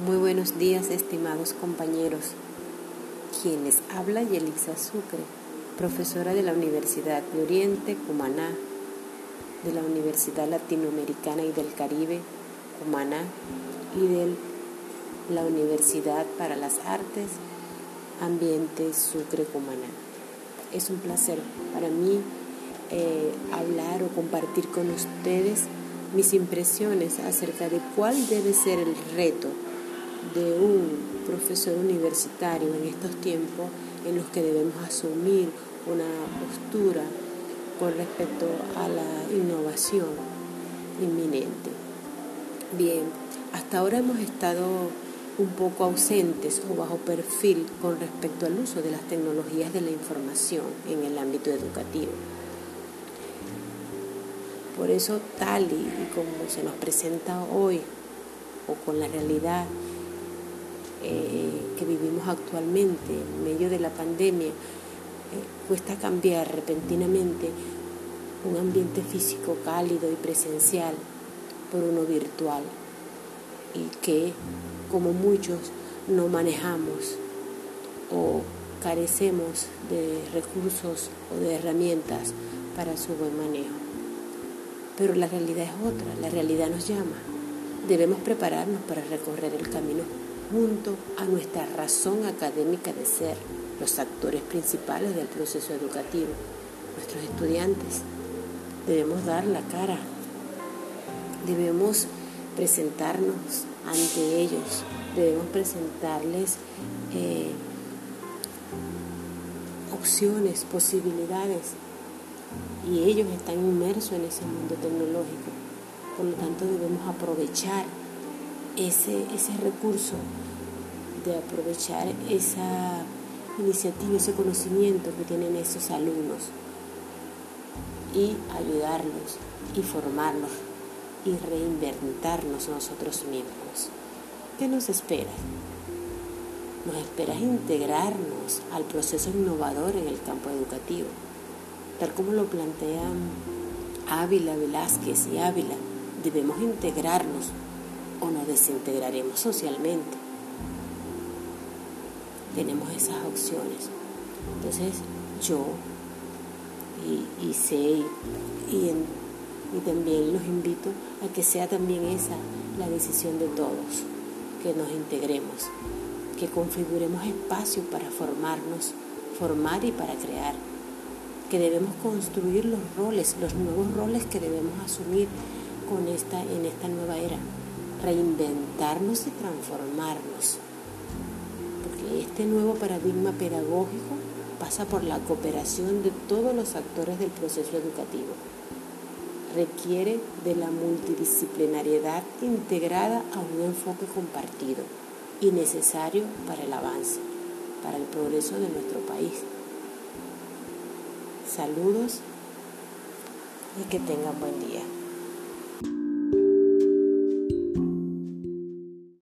buenos días, estimados compañeros. Quienes habla Yelixa Sucre, profesora de la Universidad de Oriente, Cumaná, de la Universidad Latinoamericana y del Caribe, Cumaná, y de la Universidad para las Artes, Ambiente Sucre, Cumaná. Es un placer para mí eh, hablar o compartir con ustedes mis impresiones acerca de cuál debe ser el reto de un profesor universitario en estos tiempos en los que debemos asumir una postura con respecto a la innovación inminente. Bien, hasta ahora hemos estado un poco ausentes o bajo perfil con respecto al uso de las tecnologías de la información en el ámbito educativo. Por eso tal y, como se nos presenta hoy, o con la realidad eh, que vivimos actualmente en medio de la pandemia, eh, cuesta cambiar repentinamente un ambiente físico cálido y presencial por uno virtual y que como muchos no manejamos o carecemos de recursos o de herramientas para su buen manejo. Pero la realidad es otra, la realidad nos llama. Debemos prepararnos para recorrer el camino junto a nuestra razón académica de ser, los actores principales del proceso educativo, nuestros estudiantes. Debemos dar la cara, debemos presentarnos ante ellos, debemos presentarles eh, opciones, posibilidades y ellos están inmersos en ese mundo tecnológico. Por lo tanto, debemos aprovechar ese, ese recurso, de aprovechar esa iniciativa, ese conocimiento que tienen esos alumnos y ayudarlos y formarlos y reinventarnos nosotros mismos. ¿Qué nos espera? Nos espera integrarnos al proceso innovador en el campo educativo tal como lo plantean Ávila, Velázquez y Ávila, debemos integrarnos o nos desintegraremos socialmente. Tenemos esas opciones. Entonces yo y, sé y, y también los invito a que sea también esa la decisión de todos, que nos integremos, que configuremos espacio para formarnos, formar y para crear que debemos construir los roles, los nuevos roles que debemos asumir con esta, en esta nueva era, reinventarnos y transformarnos. Porque este nuevo paradigma pedagógico pasa por la cooperación de todos los actores del proceso educativo. Requiere de la multidisciplinariedad integrada a un enfoque compartido y necesario para el avance, para el progreso de nuestro país. Saludos y que tengan buen día.